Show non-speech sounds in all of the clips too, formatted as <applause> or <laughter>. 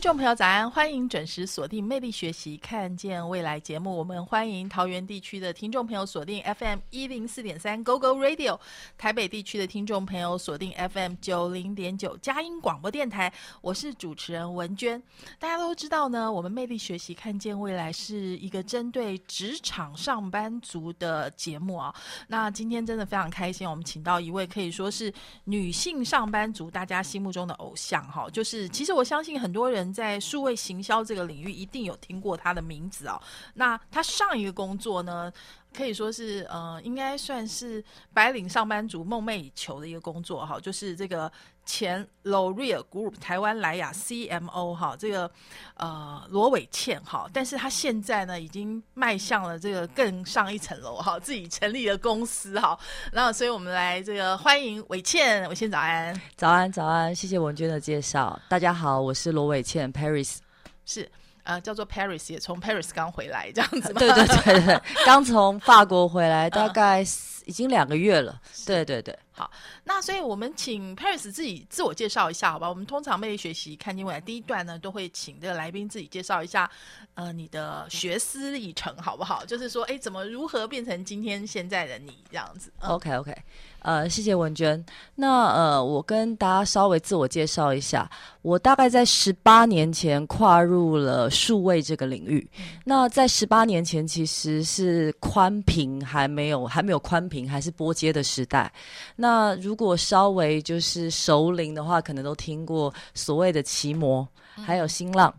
听众朋友早安，欢迎准时锁定《魅力学习，看见未来》节目。我们欢迎桃园地区的听众朋友锁定 FM 一零四点三 Go Go Radio，台北地区的听众朋友锁定 FM 九零点九佳音广播电台。我是主持人文娟。大家都知道呢，我们《魅力学习，看见未来》是一个针对职场上班族的节目啊。那今天真的非常开心，我们请到一位可以说是女性上班族大家心目中的偶像哈，就是其实我相信很多人。在数位行销这个领域，一定有听过他的名字哦。那他上一个工作呢，可以说是呃，应该算是白领上班族梦寐以求的一个工作哈，就是这个前 L'Oreal Group 台湾莱雅 CMO 哈，这个呃罗伟倩哈。但是他现在呢，已经迈向了这个更上一层楼哈，自己成立了公司哈。那所以我们来这个欢迎伟倩，伟倩早安，早安早安，谢谢文娟的介绍。大家好，我是罗伟倩，Paris 是。呃，叫做 Paris，也从 Paris 刚回来这样子。对对对对，<laughs> 刚从法国回来，大概已经两个月了。对对对，好，那所以我们请 Paris 自己自我介绍一下，好吧？我们通常魅力学习看见未来第一段呢，都会请这个来宾自己介绍一下，呃，你的学思历程好不好？就是说，哎，怎么如何变成今天现在的你这样子？OK OK。呃，谢谢文娟。那呃，我跟大家稍微自我介绍一下，我大概在十八年前跨入了数位这个领域。那在十八年前，其实是宽屏还没有还没有宽屏，还是波接的时代。那如果稍微就是熟龄的话，可能都听过所谓的奇摩。还有新浪，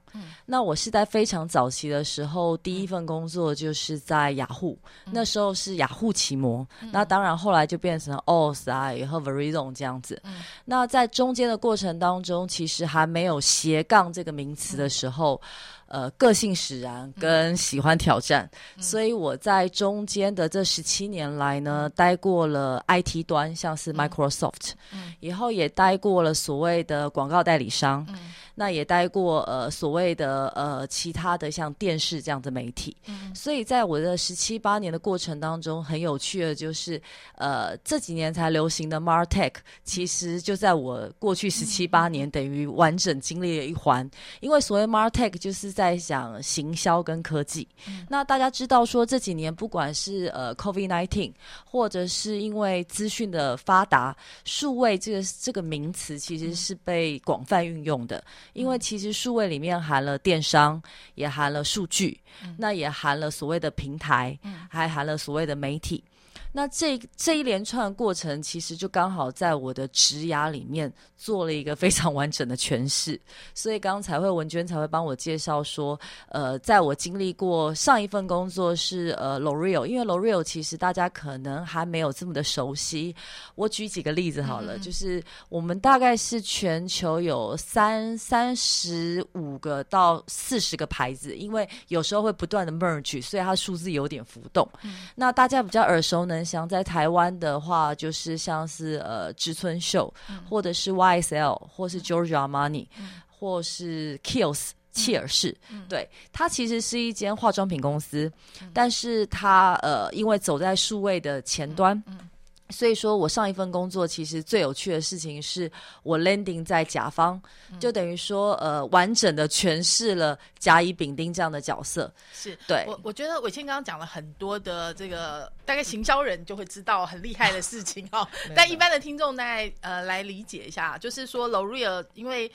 那我是在非常早期的时候，第一份工作就是在雅虎，那时候是雅虎奇摩，那当然后来就变成 OS 啊，和 Verizon 这样子。那在中间的过程当中，其实还没有斜杠这个名词的时候。呃，个性使然跟喜欢挑战，所以我在中间的这十七年来呢，待过了 IT 端，像是 Microsoft，以后也待过了所谓的广告代理商，那也待过呃所谓的呃其他的像电视这样的媒体，所以在我的十七八年的过程当中，很有趣的，就是呃这几年才流行的 Martech，其实就在我过去十七八年等于完整经历了一环，因为所谓 Martech 就是在在讲行销跟科技，那大家知道说这几年不管是呃 COVID nineteen，或者是因为资讯的发达，数位这个这个名词其实是被广泛运用的。因为其实数位里面含了电商，也含了数据，那也含了所谓的平台，还含了所谓的媒体。那这这一连串过程，其实就刚好在我的职涯里面做了一个非常完整的诠释，所以刚才会文娟才会帮我介绍说，呃，在我经历过上一份工作是呃 L'Oreal，因为 L'Oreal 其实大家可能还没有这么的熟悉。我举几个例子好了，就是我们大概是全球有三三十五个到四十个牌子，因为有时候会不断的 merge，所以它数字有点浮动。那大家比较耳熟能。像在台湾的话，就是像是呃植村秀，或者是 YSL，或是 Giorgio Armani，或是 Kiehl's 切尔氏，对，它其实是一间化妆品公司，但是它呃因为走在数位的前端。所以说我上一份工作其实最有趣的事情是我 landing 在甲方，就等于说呃完整的诠释了甲乙丙丁这样的角色。是对，我我觉得伟庆刚刚讲了很多的这个大概行销人就会知道很厉害的事情哦，<laughs> 但一般的听众大概呃来理解一下，就是说 L'Oreal 因为。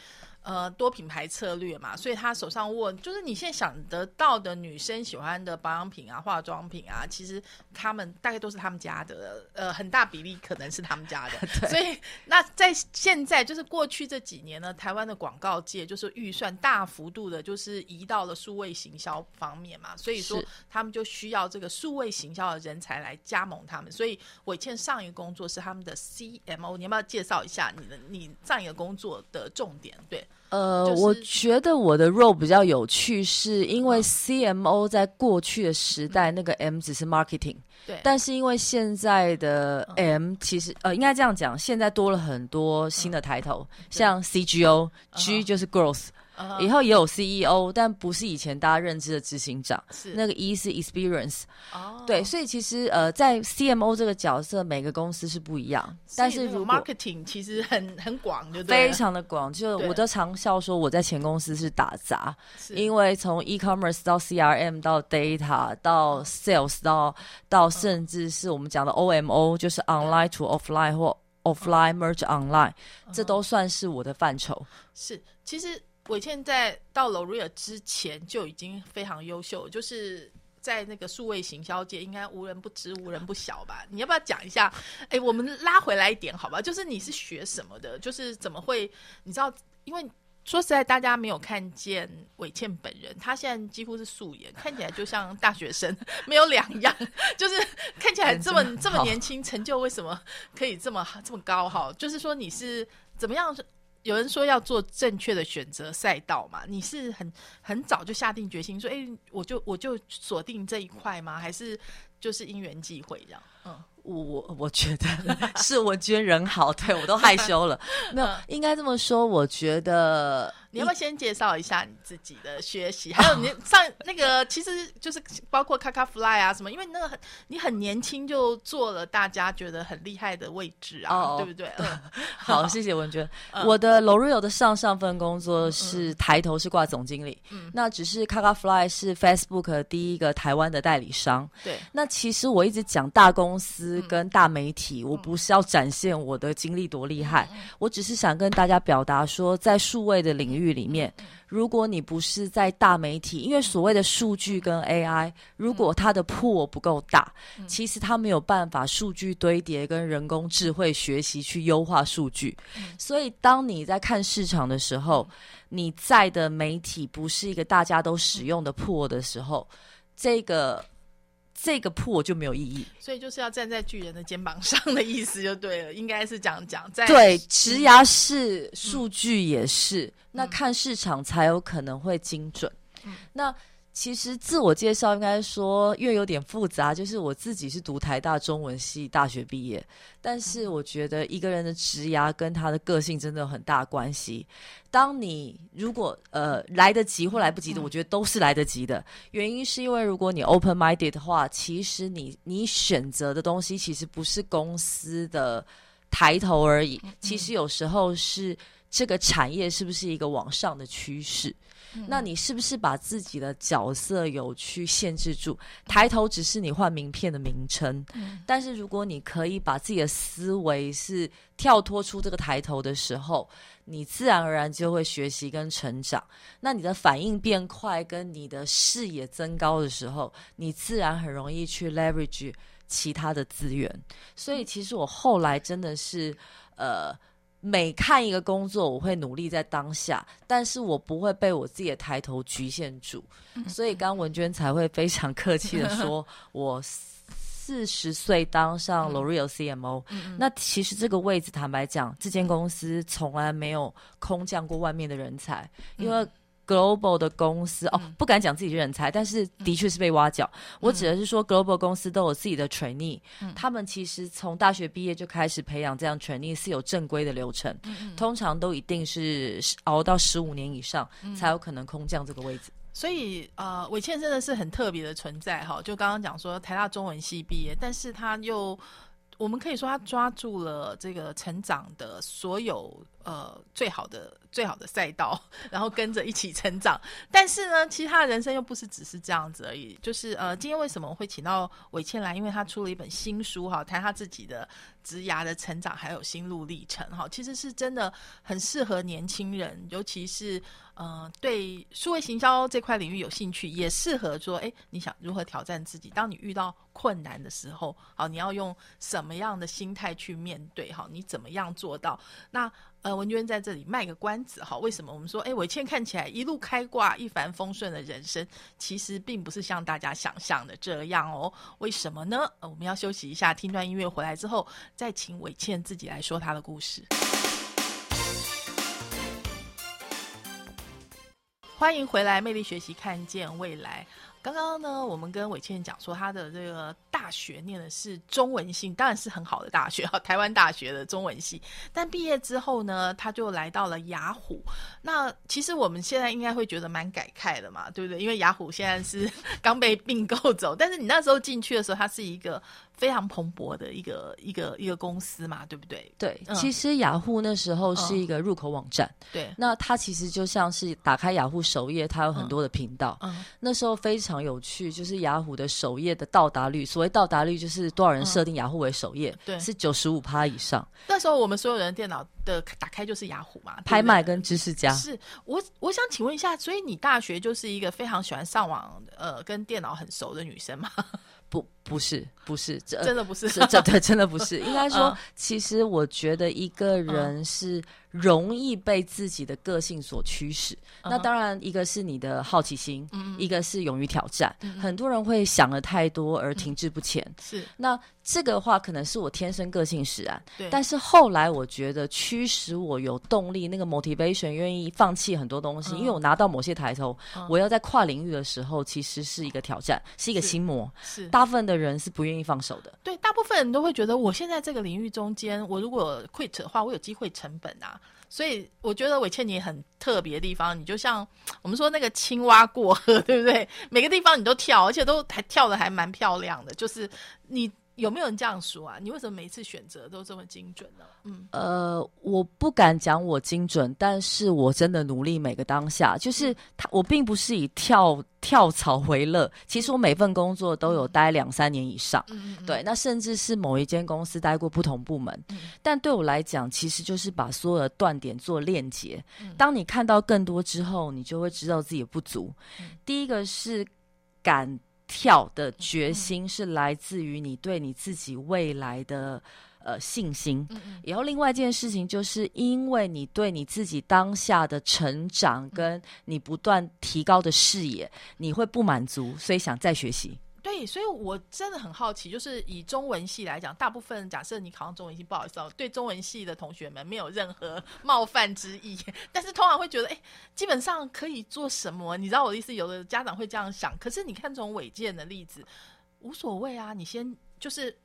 呃，多品牌策略嘛，所以他手上握就是你现在想得到的女生喜欢的保养品啊、化妆品啊，其实他们大概都是他们家的，呃，很大比例可能是他们家的。<laughs> 所以那在现在就是过去这几年呢，台湾的广告界就是预算大幅度的，就是移到了数位行销方面嘛，所以说他们就需要这个数位行销的人才来加盟他们。所以伟倩上一个工作是他们的 CMO，你要不要介绍一下你的你上一个工作的重点？对。呃，就是我觉得我的 role 比较有趣，是因为 CMO 在过去的时代，那个 M 只是 marketing，对，但是因为现在的 M 其实呃，应该这样讲，现在多了很多新的抬头，像 CGO，G 就是 growth，嗯以后也有 CEO，但不是以前大家认知的执行长，是。那个 E 是 experience，哦。对，所以其实呃，在 CMO 这个角色，每个公司是不一样，但是如果 marketing 其实很很广，就对？非常的广，就我都常笑说我在前公司是打杂，因为从 e-commerce 到 CRM 到 data 到 sales 到到甚至是我们讲的 OMO，就是 online to offline 或 offline merge online，这都算是我的范畴。是，其实伟倩在到 L'Oreal 之前就已经非常优秀，就是在那个数位行销界应该无人不知、无人不晓吧？你要不要讲一下？哎，我们拉回来一点好吧？就是你是学什么的？就是怎么会？你知道，因为。说实在，大家没有看见伟倩本人，她现在几乎是素颜，看起来就像大学生，<laughs> 没有两样，就是看起来这么嗯这么年轻，成就为什么可以这么这么高？哈，就是说你是怎么样有人说要做正确的选择赛道嘛？你是很很早就下定决心说，哎、我就我就锁定这一块吗？还是就是因缘际会这样？嗯，我我我觉得是文娟人好，对我都害羞了。<laughs> 没有，应该这么说，我觉得你要不要先介绍一下你自己的学习？还有你 <laughs> 上那个，其实就是包括卡卡 fly 啊什么，因为你那个很你很年轻就做了大家觉得很厉害的位置啊，哦对不对？嗯，<laughs> 好，谢谢文娟。<laughs> 嗯我的 L'Oreal 的上上份工作是抬头是挂总经理，嗯那只是 Kaka Fly 是 Facebook 第一个台湾的代理商。对，那其实我一直讲大公司嗯跟大媒体，我不是要展现我的经历多厉害，嗯我只是想跟大家表达说，在数位的领域里面，嗯。如果你不是在大媒体，因为所谓的数据跟 AI，如果它的破不够大，嗯。其实它没有办法数据堆叠跟人工智慧学习去优化数据。所以，当你在看市场的时候，你在的媒体不是一个大家都使用的破的时候，这个这个破就没有意义。所以就是要站在巨人的肩膀上的意思就对了，应该是这样讲。在对，职涯是，数据也是，那看市场才有可能会精准。那其实自我介绍应该说，因为有点复杂，就是我自己是读台大中文系大学毕业，但是我觉得一个人的职涯跟他的个性真的有很大关系。当你如果呃来得及或来不及的，我觉得都是来得及的。原因是因为如果你 open minded 的话，其实你你选择的东西其实不是公司的抬头而已，其实有时候是这个产业是不是一个往上的趋势。那你是不是把自己的角色有去限制住？抬头只是你换名片的名称，但是如果你可以把自己的思维是跳脱出这个抬头的时候，你自然而然就会学习跟成长。那你的反应变快，跟你的视野增高的时候，你自然很容易去 leverage 其他的资源。所以其实我后来真的是呃。每看一个工作，我会努力在当下，但是我不会被我自己的抬头局限住，所以刚文娟才会非常客气的说，<laughs> 我四十岁当上 L'Oreal CMO，、那其实这个位置，坦白讲，这间公司从来没有空降过外面的人才，因为。Global 的公司哦，不敢讲自己是人才，但是的确是被挖角。我指的是说，Global 公司都有自己的 trainee，、他们其实从大学毕业就开始培养这样 trainee 是有正规的流程，通常都一定是熬到十五年以上、才有可能空降这个位置。所以呃，伟倩真的是很特别的存在哈。就刚刚讲说台大中文系毕业，但是他又我们可以说他抓住了这个成长的所有呃最好的最好的赛道，<laughs> 然后跟着一起成长。但是呢，其实他的人生又不是只是这样子而已。就是呃，今天为什么会请到伟倩来？因为他出了一本新书哈，谈他自己的职涯的成长还有心路历程哈。其实是真的很适合年轻人，尤其是。呃，对数位行销这块领域有兴趣，也适合说，哎，你想如何挑战自己？当你遇到困难的时候，好，你要用什么样的心态去面对？好，你怎么样做到？那呃，文娟在这里卖个关子，哈，为什么我们说，哎，伟倩看起来一路开挂、一帆风顺的人生，其实并不是像大家想象的这样哦？为什么呢？呃、我们要休息一下，听段音乐回来之后，再请伟倩自己来说她的故事。欢迎回来，魅力学习，看见未来。刚刚呢，我们跟伟倩讲说，他的这个大学念的是中文系，当然是很好的大学哈，台湾大学的中文系。但毕业之后呢，他就来到了雅虎。那其实我们现在应该会觉得蛮感慨的嘛，对不对？因为雅虎现在是刚被并购走，但是你那时候进去的时候，它是一个。非常蓬勃的一个一个一个公司嘛，对不对？对，其实雅虎那时候是一个入口网站，对，那它其实就像是打开雅虎首页，它有很多的频道。嗯，那时候非常有趣，就是雅虎的首页的到达率，所谓到达率就是多少人设定雅虎为首页，对，是九十五趴以上。那时候我们所有人电脑的打开就是雅虎嘛，拍卖跟知识家。是我我想请问一下，所以你大学就是一个非常喜欢上网，呃，跟电脑很熟的女生吗？<laughs> 不，不是，不是，真的不是，这对，真的不是。应该说，其实我觉得一个人是容易被自己的个性所驱使。那当然，一个是你的好奇心，一个是勇于挑战。很多人会想了太多而停滞不前。是，那这个话可能是我天生个性使然。对，但是后来我觉得驱使我有动力，那个 motivation 愿意放弃很多东西，因为我拿到某些抬头，我要在跨领域的时候，其实是一个挑战，是一个心魔。是。大部分的人是不愿意放手的。对，大部分人都会觉得，我现在这个领域中间，我如果 quit 的话，我有机会成本啊。所以我觉得伟倩你很特别的地方，你就像 <tsk> 我们说那个青蛙过河，<laughs> 对不对？每个地方你都跳，而且都还跳的还蛮漂亮的，就是你。有没有人这样说啊？你为什么每次选择都这么精准呢？嗯，呃，我不敢讲我精准，但是我真的努力每个当下。就是他，我并不是以跳跳槽为乐。其实我每份工作都有待两三年以上。嗯嗯。对，那甚至是某一间公司待过不同部门。嗯。但对我来讲，其实就是把所有的断点做链接。嗯。当你看到更多之后，你就会知道自己的不足。嗯。第一个是敢。跳的决心是来自于你对你自己未来的呃信心，然后另外一件事情就是因为你对你自己当下的成长跟你不断提高的视野，你会不满足，所以想再学习。对，所以我真的很好奇，就是以中文系来讲，大部分假设你考上中文系，不好意思哦，对中文系的同学们没有任何 <laughs> 冒犯之意，但是通常会觉得，哎，基本上可以做什么？你知道我的意思？有的家长会这样想，可是你看这种违建的例子，无所谓啊，你先就是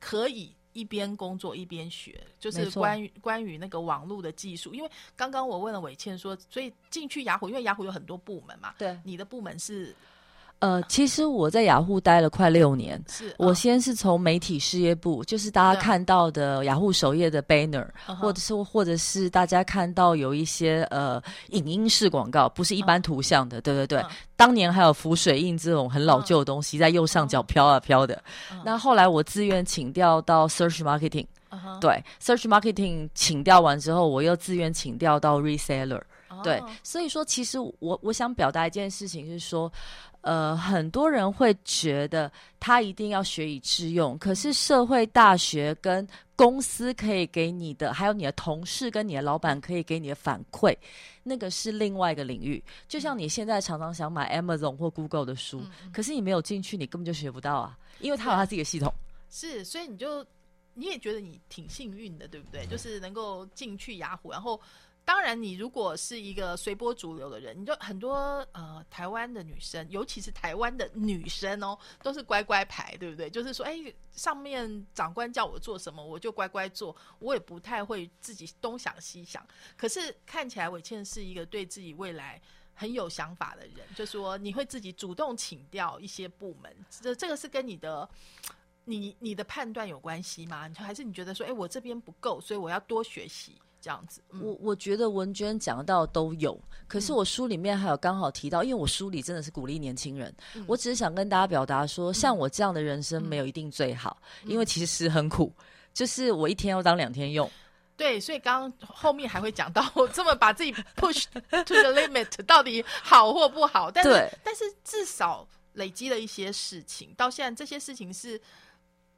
可以一边工作一边学，就是关于关于那个网络的技术。因为刚刚我问了伟倩说，所以进去雅虎，因为雅虎有很多部门嘛，对，你的部门是。呃，其实我在雅虎待了快六年。是，我先是从媒体事业部，就是大家看到的雅虎首页的 banner，或者是或者是大家看到有一些呃影音式广告，不是一般图像的。对对对，当年还有浮水印这种很老旧的东西在右上角飘啊飘的。那后来我自愿请调到 search marketing，对，search marketing 请调完之后，我又自愿请调到 reseller。对，所以说其实我我想表达一件事情是说。呃，很多人会觉得他一定要学以致用，可是社会大学跟公司可以给你的，还有你的同事跟你的老板可以给你的反馈，那个是另外一个领域。就像你现在常常想买 Amazon 或 Google 的书，可是你没有进去，你根本就学不到啊，因为他有他自己的系统。<laughs> 是，所以你就你也觉得你挺幸运的，对不对？就是能够进去雅虎，然后。当然，你如果是一个随波逐流的人，你就很多呃，台湾的女生，尤其是台湾的女生哦，都是乖乖牌，对不对？就是说，哎，上面长官叫我做什么，我就乖乖做，我也不太会自己东想西想。可是看起来伟倩是一个对自己未来很有想法的人，就说你会自己主动请调一些部门，这这个是跟你的你你的判断有关系吗？还是你觉得说，哎，我这边不够，所以我要多学习？这样子，我我觉得文娟讲到都有，可是我书里面还有刚好提到，因为我书里真的是鼓励年轻人，我只是想跟大家表达说，像我这样的人生没有一定最好，因为其实很苦，就是我一天要当两天用。对，所以刚刚后面还会讲到，我这么把自己 push <laughs> to the limit，到底好或不好？但是但是至少累积了一些事情，到现在这些事情是。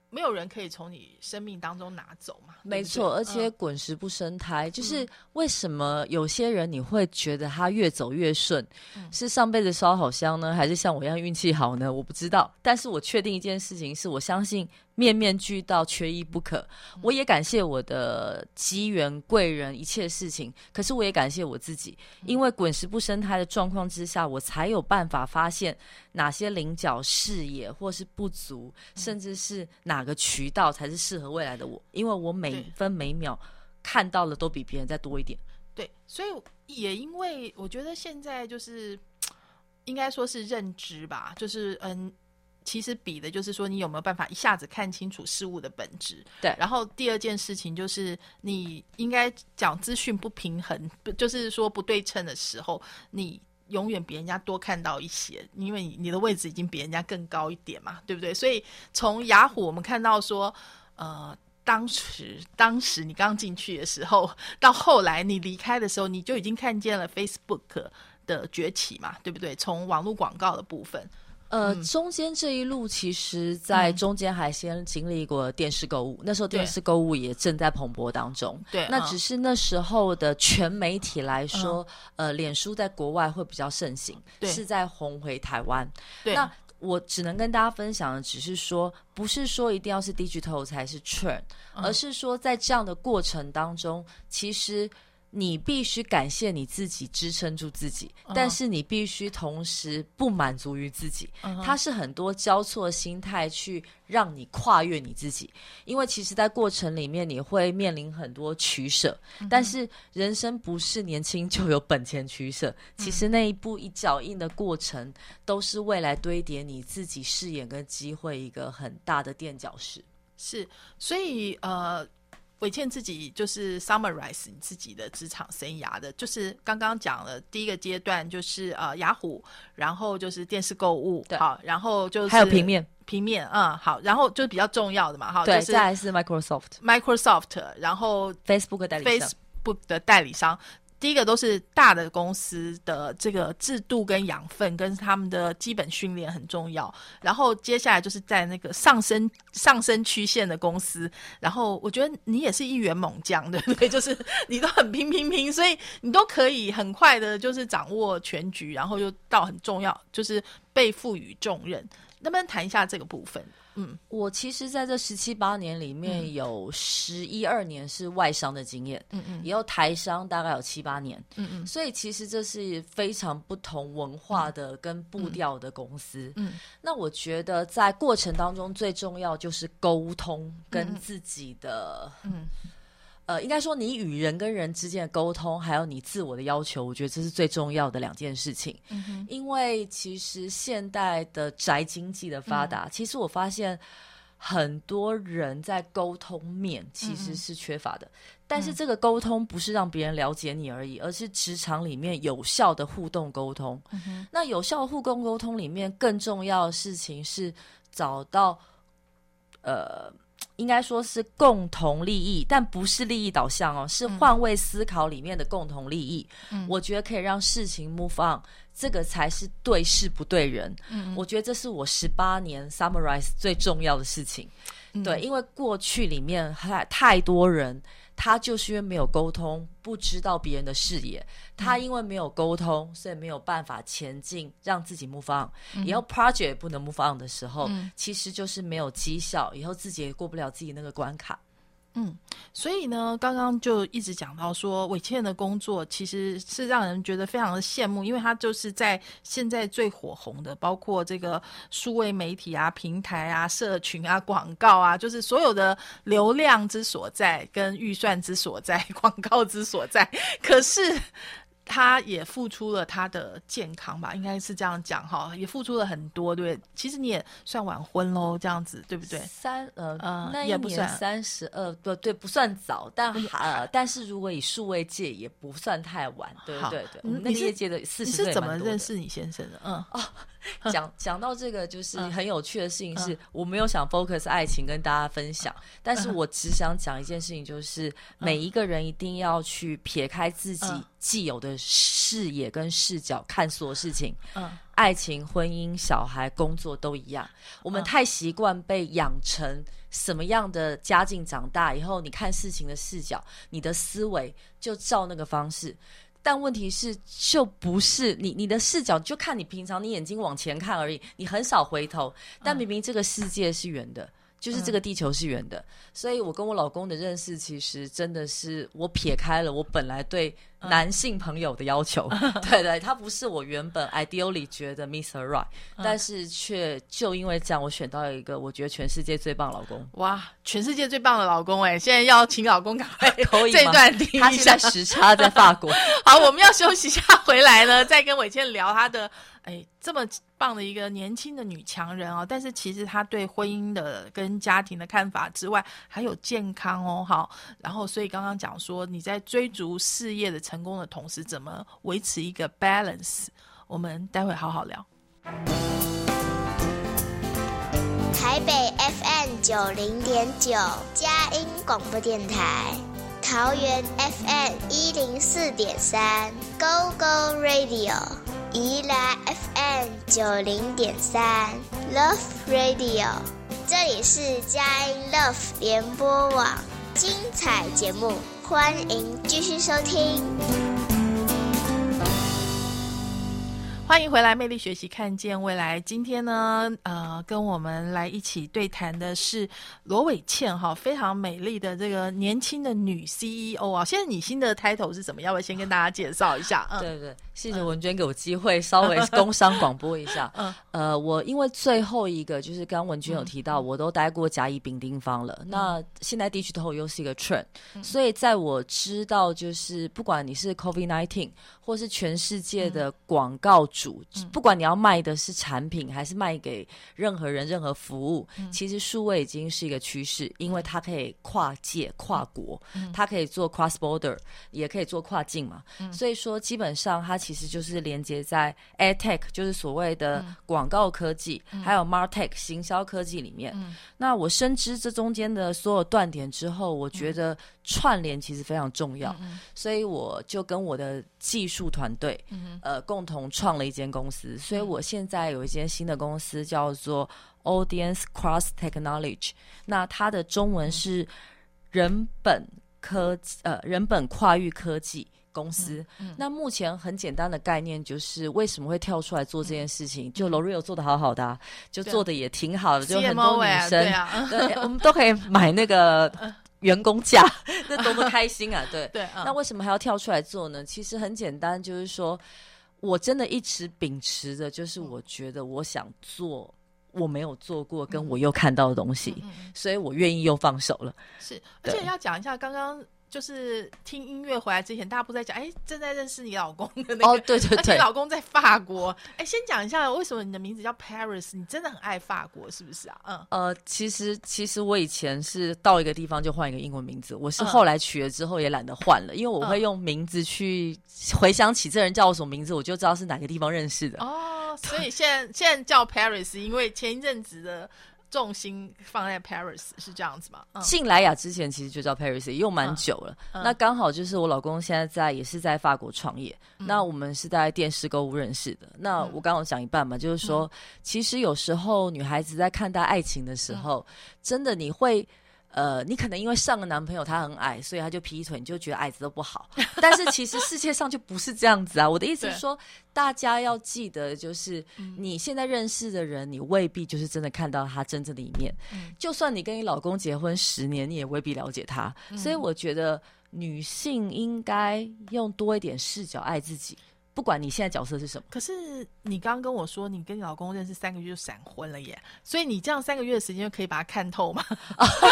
没有人可以从你生命当中拿走嘛？没错，而且滚石不生胎，就是为什么有些人你会觉得他越走越顺，是上辈子烧好香呢，还是像我一样运气好呢？我不知道，但是我确定一件事情，是我相信面面俱到，缺一不可。我也感谢我的机缘贵人，一切事情。可是我也感谢我自己，因为滚石不生胎的状况之下，我才有办法发现哪些棱角视野或是不足，甚至是哪个渠道才是适合未来的我。因为我每分每秒看到的都比别人再多一点。对，所以也因为我觉得现在就是应该说是认知吧，就是嗯。其实比的就是说，你有没有办法一下子看清楚事物的本质？对。然后第二件事情就是，你应该讲资讯不平衡，就是说不对称的时候，你永远比人家多看到一些，因为你的位置已经比人家更高一点嘛，对不对？所以从雅虎我们看到说，呃，当时当时你刚进去的时候，到后来你离开的时候，你就已经看见了 Facebook 的崛起嘛，对不对？从网络广告的部分。呃，中间这一路，其实，在中间还先经历过电视购物，那时候电视购物也正在蓬勃当中。对，那只是那时候的全媒体来说，呃，脸书在国外会比较盛行，是在红回台湾。对，那我只能跟大家分享的，只是说，不是说一定要是 digital 才是 trend，而是说在这样的过程当中，其实。你必须感谢你自己支撑住自己，但是你必须同时不满足于自己。它是很多交错心态去让你跨越你自己，因为其实，在过程里面你会面临很多取舍。但是人生不是年轻就有本钱取舍，其实那一步一脚印的过程，都是未来堆叠你自己视野跟机会一个很大的垫脚石。是，所以呃。伟倩自己就是 summarize 你自己的职场生涯的，就是刚刚讲了第一个阶段就是呃雅虎，然后就是电视购物，好，然后就是还有平面，平面，嗯，好，然后就是比较重要的嘛，哈，对，再来是 Microsoft，Microsoft，然后 Facebook 代理商，Facebook 的代理商。第一个都是大的公司的这个制度跟养分跟他们的基本训练很重要，然后接下来就是在那个上升上升曲线的公司，然后我觉得你也是一员猛将，对不对？就是你都很拼拼拼，所以你都可以很快的，就是掌握全局，然后又到很重要，就是被赋予重任。能不能谈一下这个部分？嗯，我其实在这十七八年里面有十一二年是外商的经验，嗯嗯，也有台商大概有七八年，嗯嗯，所以其实这是非常不同文化的跟步调的公司，嗯，那我觉得在过程当中最重要就是沟通跟自己的，嗯。呃，应该说你与人跟人之间的沟通，还有你自我的要求，我觉得这是最重要的两件事情。嗯因为其实现代的宅经济的发达，其实我发现很多人在沟通面其实是缺乏的。但是这个沟通不是让别人了解你而已，而是职场里面有效的互动沟通。嗯那有效的互动沟通里面，更重要的事情是找到呃。应该说是共同利益，但不是利益导向哦，是换位思考里面的共同利益。嗯，我觉得可以让事情 move on，这个才是对事不对人。嗯，我觉得这是我十八年 summarize 最重要的事情。对，因为过去里面太太多人。他就是因为没有沟通，不知道别人的视野。他因为没有沟通，所以没有办法前进，让自己 move on。以后 project 不能 move on 的时候，其实就是没有绩效，以后自己也过不了自己那个关卡。嗯，所以呢，刚刚就一直讲到说，伟倩的工作其实是让人觉得非常的羡慕，因为他就是在现在最火红的，包括这个数位媒体啊、平台啊、社群啊、广告啊，就是所有的流量之所在、跟预算之所在、<laughs> 广告之所在，可是。他也付出了他的健康吧，应该是这样讲哈，也付出了很多，对。其实你也算晚婚喽，这样子对不对？三呃呃，那一年三十二，不对，不算早，但呃，但是如果以数位界也不算太晚，对对对。那业界的四十岁，你是怎么认识你先生的？嗯哦。<laughs> 讲 <laughs> 讲到这个，就是很有趣的事情，是我没有想 focus 爱情跟大家分享，但是我只想讲一件事情，就是每一个人一定要去撇开自己既有的视野跟视角看所有事情。嗯，爱情、婚姻、小孩、工作都一样，我们太习惯被养成什么样的家境，长大以后你看事情的视角，你的思维就照那个方式。但问题是，就不是你你的视角，就看你平常你眼睛往前看而已，你很少回头。但明明这个世界是圆的，就是这个地球是圆的，所以我跟我老公的认识，其实真的是我撇开了我本来对男性朋友的要求，<laughs> 对对，他不是我原本 ideally 觉得 Mr. Right，但是却就因为这样，我选到一个我觉得全世界最棒老公。哇，全世界最棒的老公哎！现在要请老公赶快 <laughs> 可以这段听他一下现在。时差在法国，<laughs> 好，我们要休息一下，回来呢，再跟伟倩聊她的哎这么棒的一个年轻的女强人哦。但是其实她对婚姻的跟家庭的看法之外，还有健康哦。好，然后所以刚刚讲说你在追逐事业的成成功的同时，怎么维持一个 balance？我们待会好好聊。台北 FM 九零点九，佳音广播电台；桃园 FM 一零四点三，Go Go Radio；宜兰 FM 九零点三，Love Radio。这里是佳音 Love 联播网，精彩节目，欢迎继续收听。欢迎回来，魅力学习，看见未来。今天呢，呃，跟我们来一起对谈的是罗伟倩哈，非常美丽的这个年轻的女 CEO 啊。现在你新的 title 是什么？要不要先跟大家介绍一下？嗯，对对，谢谢文娟给我机会稍微工商广播一下。<laughs> 嗯。呃，我因为最后一个就是刚刚文娟有提到，我都待过甲乙丙丁方了。那现在地区头又是一个 trend，、所以在我知道就是不管你是 COVID nineteen 或是全世界的广告主，不管你要卖的是产品还是卖给任何人任何服务，其实数位已经是一个趋势，因为它可以跨界跨国，它可以做 cross border，也可以做跨境嘛。所以说，基本上它其实就是连接在 ad tech，就是所谓的广告科技，还有 martech 行销科技里面。那我深知这中间的所有断点之后，我觉得串联其实非常重要，所以我就跟我的技术团队，呃，共同创了一间公司。所以我现在有一间新的公司叫做 Audience Cross Technology，那它的中文是人本科技呃人本跨域科技。公司，那目前很简单的概念就是为什么会跳出来做这件事情？就 L'Oreal 做的好好的、啊，就做的也挺好的，就很多女哎生，对啊，嗯对，我们都可以买那个员工价，那多么开心啊！对，<laughs> 对，嗯那为什么还要跳出来做呢？其实很简单，就是说我真的一直秉持着，就是我觉得我想做我没有做过，跟我又看到的东西，嗯嗯所以我愿意又放手了。是，而且要讲一下，刚刚就是听音乐回来之前，大家不在讲，哎，正在认识你老公的那个，哦，对对而且，<laughs> 老公在法国。哎，先讲一下为什么你的名字叫 Paris，你真的很爱法国，是不是啊？嗯，呃，其实其实我以前是到一个地方就换一个英文名字，我是嗯后来取了之后也懒得换了，因为我会嗯用名字去回想起这人叫我什么名字，我就知道是哪个地方认识的。哦，所以现在现在叫 Paris，因为前一阵子的重心放在 Paris，是这样子吗？嗯进莱雅之前其实就叫 Paris，也用蛮嗯久了。嗯那刚好就是我老公现在在也是在法国创业，那我们是在电视购物认识的。那嗯我刚刚讲一半嘛，就是说，其实有时候女孩子在看待爱情的时候，嗯真的你会。呃，你可能因为上个男朋友他很矮，所以他就劈腿，你就觉得矮子都不好。但是其实世界上就不是这样子啊！我的意思是说，大家要记得，就是你现在认识的人，你未必就是真的看到他真正的一面。嗯就算你跟你老公结婚十年，你也未必了解他。所以我觉得女性应该用多一点视角爱自己，不管你现在角色是什么。可是你刚刚跟我说，你跟你老公认识三个月就闪婚了耶，所以你这样三个月的时间就可以把它看透吗？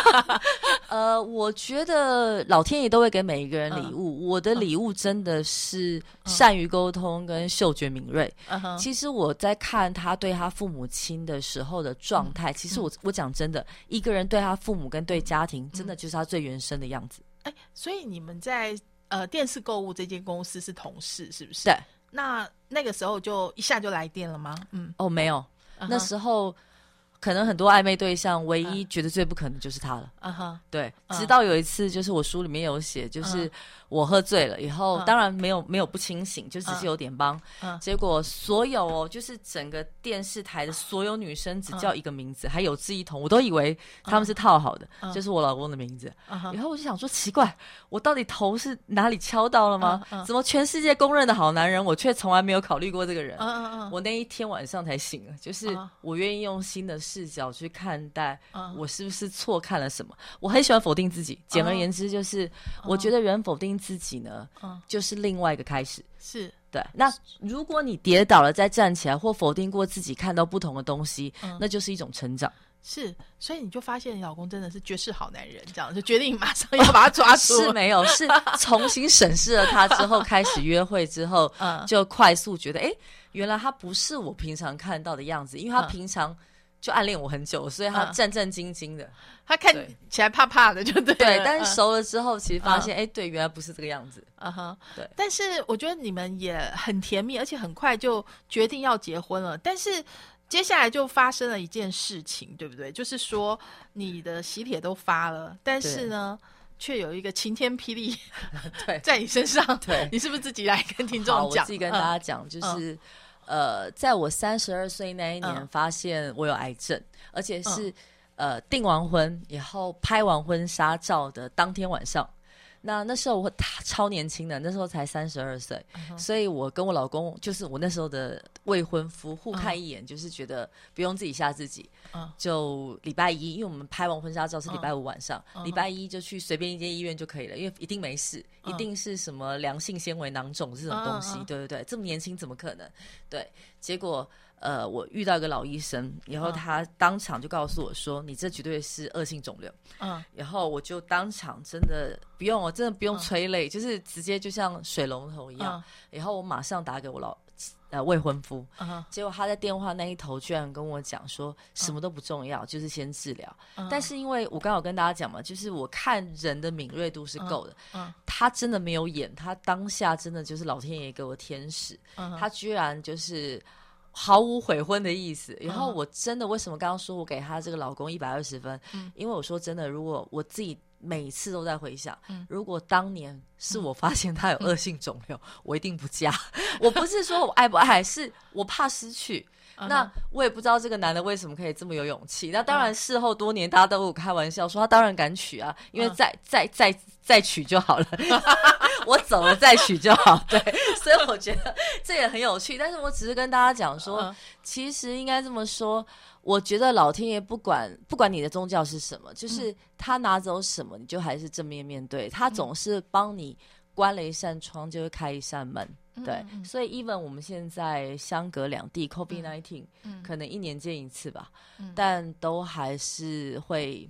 <laughs> 呃，我觉得老天爷都会给每一个人礼物，我的礼物真的是善于沟通跟嗅觉敏锐。嗯，其实我在看他对他父母亲的时候的状态，其实我我讲真的，一个人对他父母跟对家庭，真的就是他最原生的样子。哎，所以你们在呃电视购物这间公司是同事，是不是？对。那那个时候就一下就来电了吗？嗯，哦，没有，那时候可能很多暧昧对象，唯一觉得最不可能就是他了。啊哈，对，嗯。直到有一次，就是我书里面有写，就是我喝醉了以后，嗯。当然没有没有不清醒，就只是有点帮。嗯。结果所有哦，就是整个电视台的所有女生只叫一个名字，还有志一同，我都以为他们是套好的，嗯。就是我老公的名字。然后我就想说，奇怪，我到底头是哪里敲到了吗？怎么全世界公认的好男人，我却从来没有考虑过这个人？我那一天晚上才醒了，就是啊。我愿意用新的视视角去看待嗯。我是不是错看了什么。我很喜欢否定自己，简而言之就是，我觉得人否定自己呢，嗯。就是另外一个开始。是。对，那如果你跌倒了再站起来，或否定过自己，看到不同的东西，嗯那就是一种成长。是，所以你就发现你老公真的是绝世好男人，这样就决定马上要把他抓住。是没有，是 <laughs> 重新审视了他之后，开始约会之后，嗯。就快速觉得，哎，原来他不是我平常看到的样子，因为他嗯。平常就暗恋我很久，所以他嗯战战兢兢的。他看起来怕怕的，就对了。对，但是嗯熟了之后，其实发现，哎，对，原来不是这个样子。嗯哼，对但是我觉得你们也很甜蜜，而且很快就决定要结婚了。但是接下来就发生了一件事情，对不对？就是说你的喜帖都发了，但是呢，却有一个晴天霹雳 <laughs> 对在你身上。对你是不是自己来跟听，众讲？我自己跟大家讲，就是、呃，在我三十二岁那一年，嗯发现我有癌症，而且是、呃订完婚以后拍完婚纱照的当天晚上。那那时候我他超年轻的，那时候才三十二岁，所以我跟我老公，就是我那时候的未婚夫，互看一眼，就是觉得不用自己吓自己，嗯。就礼拜一，因为我们拍完婚纱照是礼拜五晚上，嗯。礼拜一就去随便一间医院就可以了，因为一定没事，嗯。一定是什么良性纤维囊肿这种东西，对对对，这么年轻怎么可能？对，结果呃，我遇到一个老医生，然后嗯他当场就告诉我说，你这绝对是恶性肿瘤，嗯然后我就当场真的不用，我真的不用嗯催泪，就是直接就像水龙头一样，嗯然后我马上打给我老呃未婚夫，结果他在电话那一头居然跟我讲说，什么都不重要，就是先治疗。嗯但是因为我刚好跟大家讲嘛，就是我看人的敏锐度是够的，嗯他真的没有演，他当下真的就是老天爷给我天使，他居然就是。毫无悔婚的意思，然后嗯我真的为什么刚刚说我给他这个老公一百二十分？嗯因为我说真的，如果我自己每次都在回想，嗯如果当年是我发现他有恶性肿瘤，我一定不嫁。<laughs> 我不是说我爱不爱，是我怕失去。嗯那我也不知道这个男的为什么可以这么有勇气。那当然，事后多年大家都有开玩笑说他当然敢娶啊，因为嗯再再再再娶就好了，<laughs> 我走了再娶就好。对，所以我觉得这也很有趣。但是我只是跟大家讲说，嗯其实应该这么说，我觉得老天爷不管不管你的宗教是什么，就是他拿走什么，你就还是正面面对。他总是帮你关了一扇窗，就会开一扇门。对，嗯嗯所以 even 我们现在相隔两地，COVID nineteen、嗯可能一年见一次吧，嗯但都还是会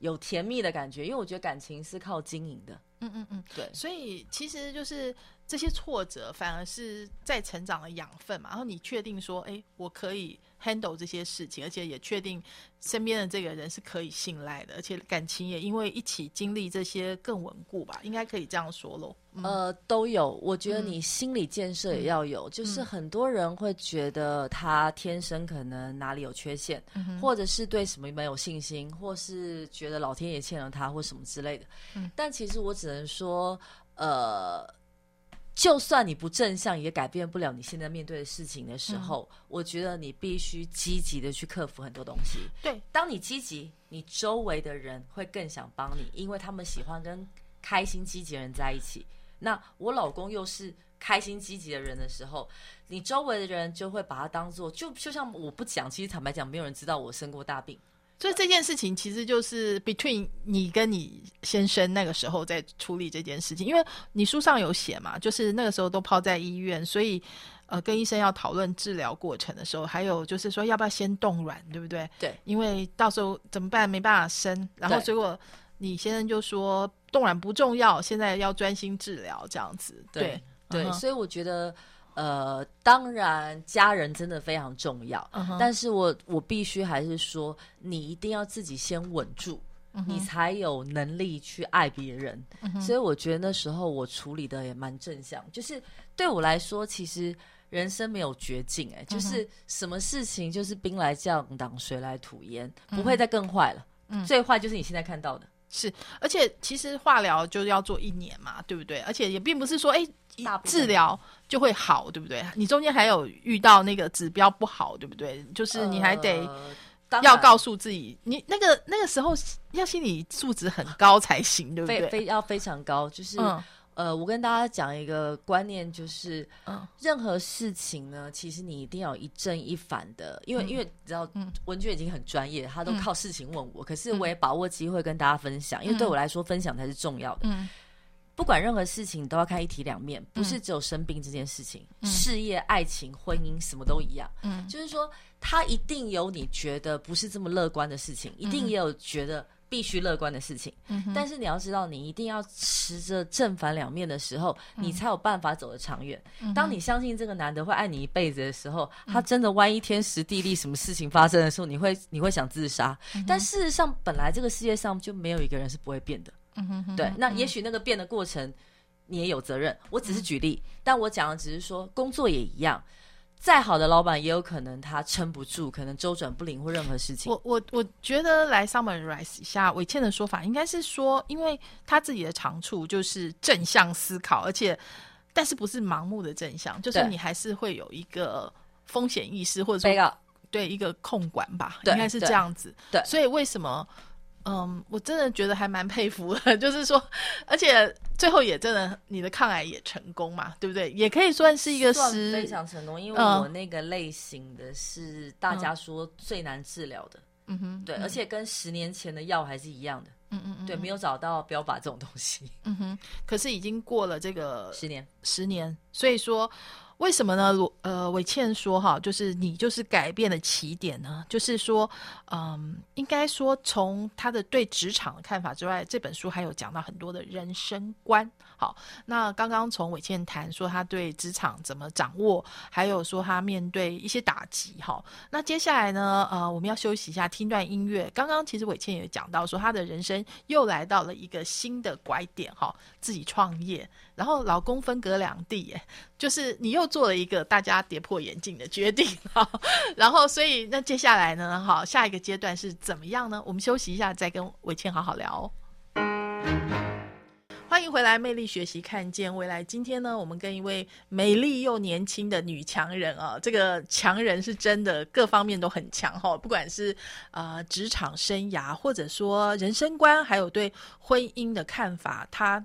有甜蜜的感觉，因为我觉得感情是靠经营的。嗯嗯嗯，对所以其实就是这些挫折，反而是在成长的养分嘛。然后你确定说，哎，我可以 handle 这些事情，而且也确定身边的这个人是可以信赖的，而且感情也因为一起经历这些更稳固吧，应该可以这样说喽。嗯呃，都有。我觉得嗯你心理建设也要有，就是很多人会觉得他天生可能哪里有缺陷，嗯或者是对什么没有信心，或是觉得老天爷欠了他，或什么之类的。嗯但其实我只能说，呃。就算你不正向，也改变不了你现在面对的事情的时候，我觉得你必须积极的去克服很多东西。对，当你积极，你周围的人会更想帮你，因为他们喜欢跟开心积极的人在一起。那我老公又是开心积极的人的时候，你周围的人就会把他当做，就就像我不讲，其实坦白讲，没有人知道我生过大病。所以这件事情其实就是 between 你跟你先生那个时候在处理这件事情，因为你书上有写嘛，就是那个时候都泡在医院，所以呃跟医生要讨论治疗过程的时候，还有就是说要不要先冻卵，对不对？对，因为到时候怎么办？没办法生，然后结果你先生就说冻卵不重要，现在要专心治疗这样子。对对，所以我觉得，呃，当然家人真的非常重要，但是我我必须还是说，你一定要自己先稳住。嗯你才有能力去爱别人，所以我觉得那时候我处理的也蛮正向。就是对我来说，其实人生没有绝境、哎，就是什么事情就是兵来将挡，水来土掩，不会再更坏了。最坏就是你现在看到的，是，而且其实化疗就要做一年嘛，对不对？而且也并不是说，哎，治疗就会好，对不对？你中间还有遇到那个指标不好，对不对？就是你还得要告诉自己，你那个那个时候要心理素质很高才行，对不对？非要非常高，就是、嗯。呃，我跟大家讲一个观念，就是，嗯。任何事情呢，其实你一定要一正一反的，因为、嗯。因为你知道，嗯。文娟已经很专业，她都嗯。靠事情问我，可是我也把握机会跟大家分享，因为对我来说，分享才是重要的。嗯不管任何事情，你都要看一体两面，不是只有生病这件事情，嗯事业、爱情、婚姻什么都一样。嗯就是说，他一定有你觉得不是这么乐观的事情，一定也有觉得必须乐观的事情。嗯但是你要知道，你一定要持着正反两面的时候，你才有办法走得长远。嗯当你相信这个男的会爱你一辈子的时候，他真的万一天时地利什么事情发生的时候，你会你会想自杀。但事实上，本来这个世界上就没有一个人是不会变的。嗯哼哼对，那也许那个变的过程你也有责任。我只是举例，但我讲的只是说，工作也一样。再好的老板也有可能他撑不住，可能周转不灵或任何事情。我我我觉得来 summarize 一下伟倩的说法，应该是说，因为他自己的长处就是正向思考，而且但是不是盲目的正向，就是你还是会有一个风险意识，或者说对一个控管吧，应该是这样子。对所以为什么？嗯，我真的觉得还蛮佩服的，<laughs> 就是说，而且最后也真的你的抗癌也成功嘛，对不对？也可以算是一个算实非常成功，因为嗯我那个类型的是大家说最难治疗的，嗯哼，对，而且跟十年前的药还是一样的，嗯嗯嗯，对，没有找到标靶这种东西。嗯哼，可是已经过了这个十年，十年，所以说为什么呢？罗呃，伟倩说哈，就是你就是改变的起点呢，就是说，嗯，应该说从他的对职场的看法之外，这本书还有讲到很多的人生观。好，那刚刚从伟倩谈说他对职场怎么掌握，还有说他面对一些打击。哈，那接下来呢，呃，我们要休息一下，听段音乐。刚刚其实伟倩也讲到说，他的人生又来到了一个新的拐点，哈，自己创业，然后老公分隔两地，耶，就是你又做了一个大家跌破眼镜的决定，哈，<laughs> 然后所以那接下来呢，哈，下一个阶段是怎么样呢？我们休息一下，再跟伟倩好好聊。欢迎回来，魅力学习，看见未来。今天呢，我们跟一位美丽又年轻的女强人啊，这个强人是真的各方面都很强哈，不管是呃职场生涯，或者说人生观，还有对婚姻的看法，她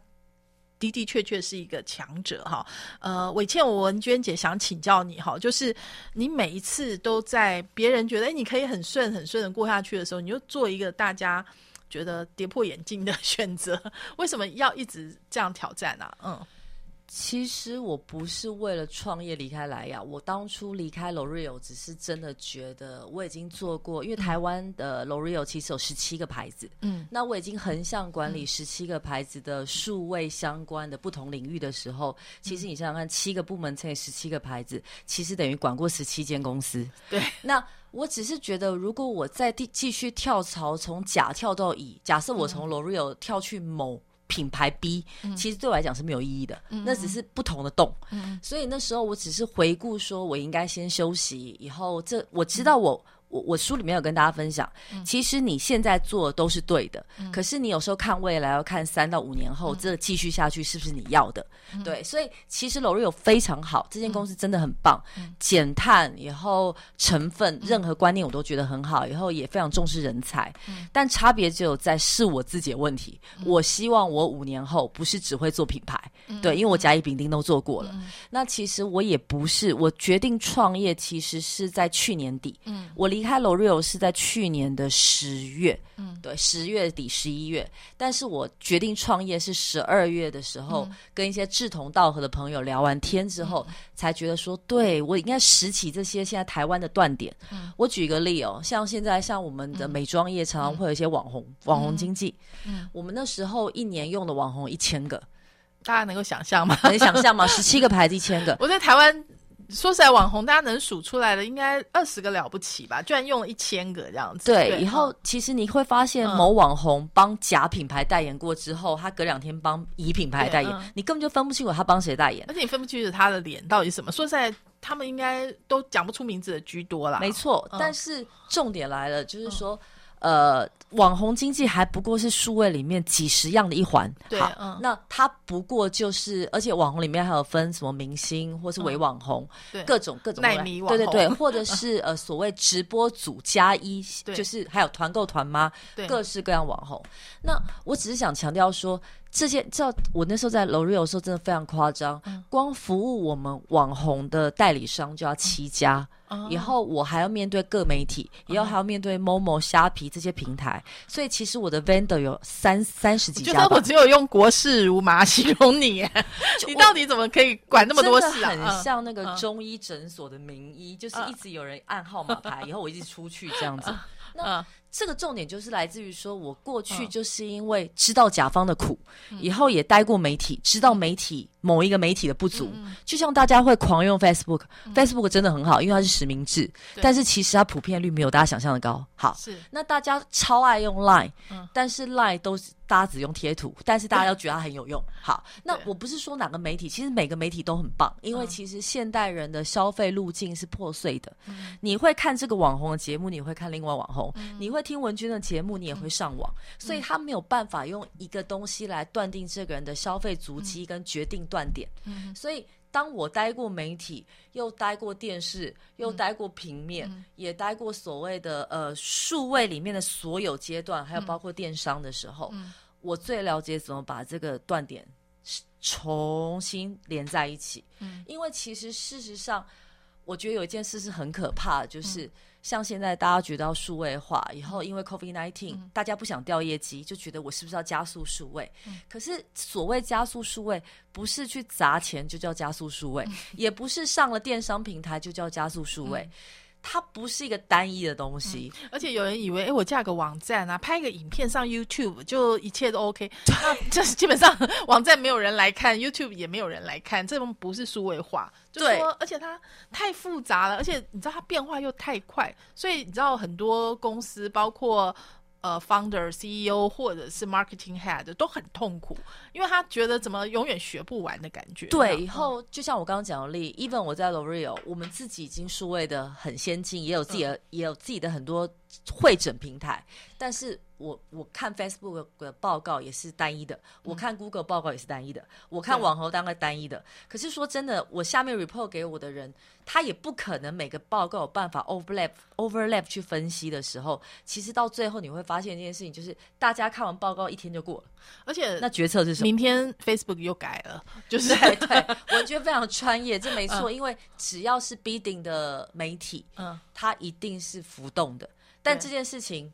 的的确确是一个强者哈。呃，伟倩，我文娟姐想请教你哈，就是你每一次都在别人觉得哎你可以很顺很顺的过下去的时候，你就做一个大家。觉得跌破眼镜的选择，<laughs> 为什么要一直这样挑战啊？嗯，其实我不是为了创业离开莱雅，我当初离开 L'Oreal 只是真的觉得我已经做过，因为台湾的 L'Oreal 其实有十七个牌子，嗯，那我已经横向管理十七个牌子的数位相关的不同领域的时候，其实你想想看，七个部门乘以十七个牌子，其实等于管过十七间公司。对，那我只是觉得，如果我再继继续跳槽，从甲跳到乙，假设我从 L'Oreal 跳去某。品牌 B，、其实对我来讲是没有意义的，那只是不同的洞。所以那时候我只是回顾，说我应该先休息，以后这我知道我。我我书里面有跟大家分享，其实你现在做的都是对的，可是你有时候看未来，要看三到五年后，这继续下去是不是你要的？对，所以其实 L'Oreal 非常好，这间公司真的很棒，减碳以后成分任何观念我都觉得很好，以后也非常重视人才，但差别只有在是我自己的问题。我希望我五年后不是只会做品牌，对，因为我甲乙丙丁都做过了。那其实我也不是，我决定创业其实是在去年底，嗯，我离开 L'Oreal 是在去年的十月，嗯，对，十月底十一月，但是我决定创业是十二月的时候，跟一些志同道合的朋友聊完天之后，才觉得说，对我应该拾起这些现在台湾的断点。我举个例哦，像现在像我们的美妆业常常会有一些网红、网红经济，嗯。我们那时候一年用的网红一千个，大家能够想象吗？能想象吗？十七个牌子一千个，<laughs> 我在台湾说实在，网红大家能数出来的应该二十个了不起吧？居然用了一千个这样子。对，以后其实你会发现，嗯某网红帮甲品牌代言过之后，他隔两天帮乙品牌代言，嗯你根本就分不清楚他帮谁代言。而且你分不清楚他的脸到底什么。说实在，他们应该都讲不出名字的居多啦。没错，嗯但是重点来了，就是说。呃，网红经济还不过是数位里面几十样的一环。好，对嗯。那它不过就是，而且网红里面还有分什么明星或是伪网红，对。各种各种奈米网对对对，<laughs> 或者是呃所谓直播组加一，就是还有团购团妈，对。各式各样网红。那我只是想强调说，这些知道我那时候在 L'Oreal 的时候真的非常夸张，嗯。光服务我们网红的代理商就要七家。哦。以后我还要面对各媒体，以后还要面对 Momo、虾皮这些平台，所以其实我的 vendor 有三三十几家我。只有用国事如麻形容你，<laughs> 你到底怎么可以管那么多事啊？很像那个嗯中医诊所的名医，就是嗯。一直有人按号码牌，<laughs> 以后我一直出去这样子。嗯这个重点就是来自于说，我过去嗯就是因为知道甲方的苦，以后也待过媒体，知道媒体某一个媒体的不足。嗯就像大家会狂用 Facebook，Facebook、真的很好，因为它是实名制，但是其实它普遍率没有大家想象的高。好，是。那大家超爱用 Line，、嗯但是 Line 都是大家只用贴图，但是大家都觉得它很有用。好，那我不是说哪个媒体，其实每个媒体都很棒，因为嗯其实现代人的消费路径是破碎的。嗯。你会看这个网红的节目，你会看另外网红，你会听文君的节目，你也会上网，所以他没有办法用一个东西来断定这个人的消费足迹跟决定断点。嗯。所以，当我待过媒体，又待过电视，又待过平面，嗯。也待过所谓的呃数位里面的所有阶段，还有包括电商的时候，嗯。我最了解怎么把这个断点重新连在一起。嗯。因为其实事实上，我觉得有一件事是很可怕就是。像现在大家觉得要数位化以后，因为 COVID nineteen，、大嗯家不想掉业绩，就觉得我是不是要加速数位？嗯。可是所谓加速数位，不是去砸钱就叫加速数位，嗯。也不是上了电商平台就叫加速数位，它不是一个单一的东西。而且有人以为，哎，我架个网站啊，拍个影片上 YouTube 就一切都 OK，<laughs> 那这基本上网站没有人来看，YouTube 也没有人来看，这种不是数位化。就是对说，而且它太复杂了，而且你知道它变化又太快，所以你知道很多公司，包括呃 founder、CEO 或者是 marketing head 都很痛苦，因为他觉得怎么永远学不完的感觉。对，嗯以后就像我刚刚讲的例，even 我在 L'Oreal，我们自己已经数位的很先进，也有自己的、也有自己的很多会诊平台，但是我我看 Facebook 的报告也是单一的，我看 Google 报告也是单一的，我看网红当然单一的。可是说真的，我下面 report 给我的人，他也不可能每个报告有办法 overlap overlap 去分析的时候，其实到最后你会发现一件事情，就是大家看完报告一天就过了，而且那决策是什么？明天 Facebook 又改了，就是对对，我觉得非常专业，这没错，因为只要是 bidding 的媒体，嗯它一定是浮动的。但对这件事情，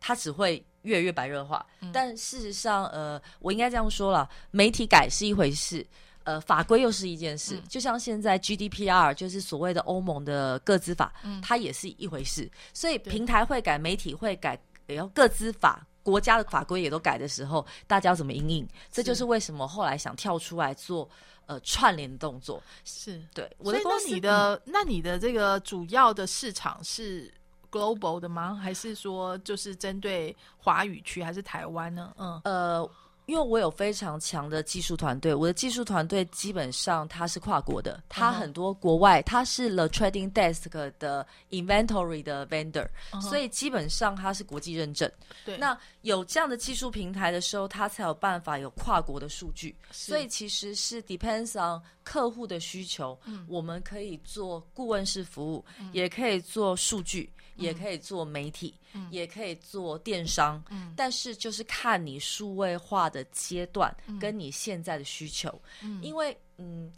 它只会越来越白热化。嗯但事实上，呃，我应该这样说了，媒体改是一回事。呃，法规又是一件事，嗯就像现在 GDPR 就是所谓的欧盟的个资法，嗯它也是一回事。所以平台会改，媒体会改，也要各资法。国家的法规也都改的时候，大家要怎么应应？这就是为什么后来想跳出来做呃串联的动作。是。对，我所以那的公司你的那你的这个主要的市场是 global 的吗？还是说就是针对华语区还是台湾呢？嗯呃，因为我有非常强的技术团队，我的技术团队基本上它是跨国的，它很多国外，它是 The Trading Desk 的 inventory 的 vendor，、所以基本上它是国际认证。对，那有这样的技术平台的时候，它才有办法有跨国的数据。所以其实是 depends on 客户的需求，嗯我们可以做顾问式服务，也可以做数据，也可以做媒体，也可以做电商。嗯。但是就是看你数位化的阶段跟你现在的需求，嗯。因为嗯。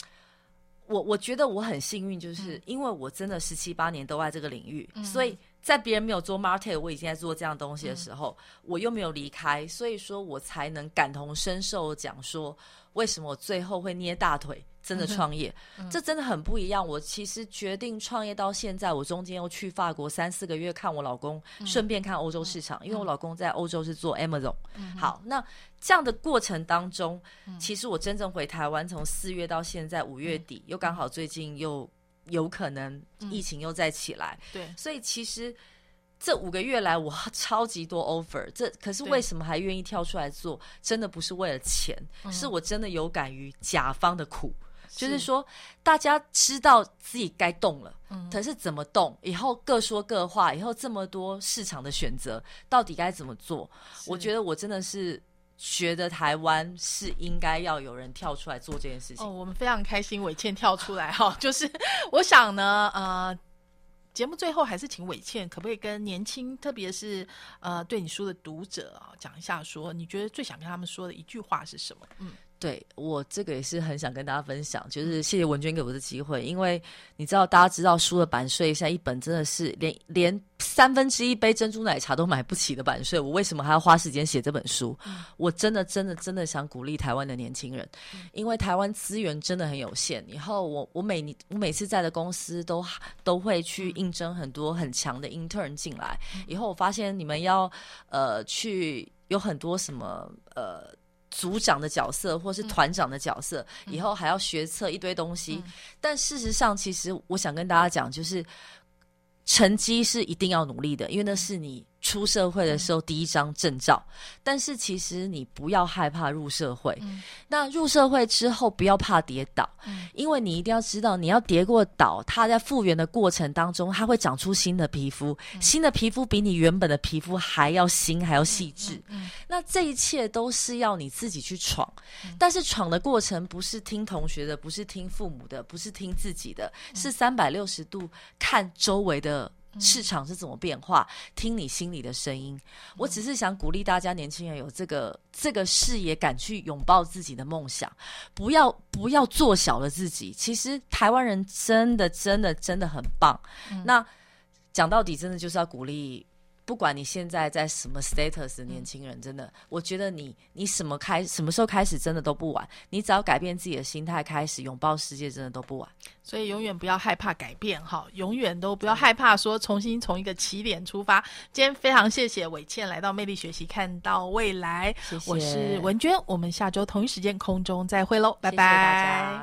我我觉得我很幸运，就是因为我真的十七八年都在这个领域，所以在别人没有做 market，我已经在做这样东西的时候，我又没有离开，所以说我才能感同身受讲说，为什么我最后会捏大腿真的创业，这真的很不一样。我其实决定创业到现在，我中间又去法国三四个月看我老公，顺便看欧洲市场，因为我老公在欧洲是做 Amazon。好，那这样的过程当中，其实我真正回台湾，从四月到现在五月底，又刚好最近又有可能疫情又再起来，对所以其实这五个月来，我超级多 offer。这可是为什么还愿意跳出来做？真的不是为了钱，是我真的有感于甲方的苦。就是说大家知道自己该动了，嗯可是怎么动，以后各说各话，以后这么多市场的选择，到底该怎么做？我觉得得我真的是觉得台湾是应该要有人跳出来做这件事情。哦，我们非常开心伟倩跳出来哈，<laughs> 就是我想呢，呃。节目最后还是请伟倩，可不可以跟年轻，特别是呃对你书的读者啊，讲一下说，你觉得最想跟他们说的一句话是什么？嗯，对我这个也是很想跟大家分享，就是谢谢文娟给我的机会，因为你知道大家知道书的版税现在一本真的是连连三分之一杯珍珠奶茶都买不起的版税，我为什么还要花时间写这本书？我真的真的真的想鼓励台湾的年轻人，因为台湾资源真的很有限。以后我我每年我每次在的公司都都会去应征很多很强的 intern 进来，以后我发现你们要呃去有很多什么呃。组长的角色，或是团长的角色，以后还要学测一堆东西。但事实上，其实我想跟大家讲，就是成绩是一定要努力的，因为那是你出社会的时候第一张证照。但是其实你不要害怕入社会。那入社会之后，不要怕跌倒，因为你一定要知道，你要跌过倒，它在复原的过程当中，它会长出新的皮肤，新的皮肤比你原本的皮肤还要新，还要细致。那这一切都是要你自己去闯，但是闯的过程不是听同学的，不是听父母的，不是听自己的，是三百六十度看周围的。市场是怎么变化？听你心里的声音。我只是想鼓励大家，年轻人有这个这个视野，敢去拥抱自己的梦想，不要不要做小了自己。其实台湾人真的真的真的很棒。那讲到底，真的就是要鼓励。不管你现在在什么 status 的年轻人，真的，我觉得你你什么开什么时候开始，真的都不晚。你只要改变自己的心态，开始拥抱世界，真的都不晚。所以永远不要害怕改变哈，永远都不要害怕说重新从一个起点出发。今天非常谢谢伟倩来到魅力学习，看到未来。谢谢我是文娟，我们下周同一时间空中再会喽，拜拜。谢谢大家。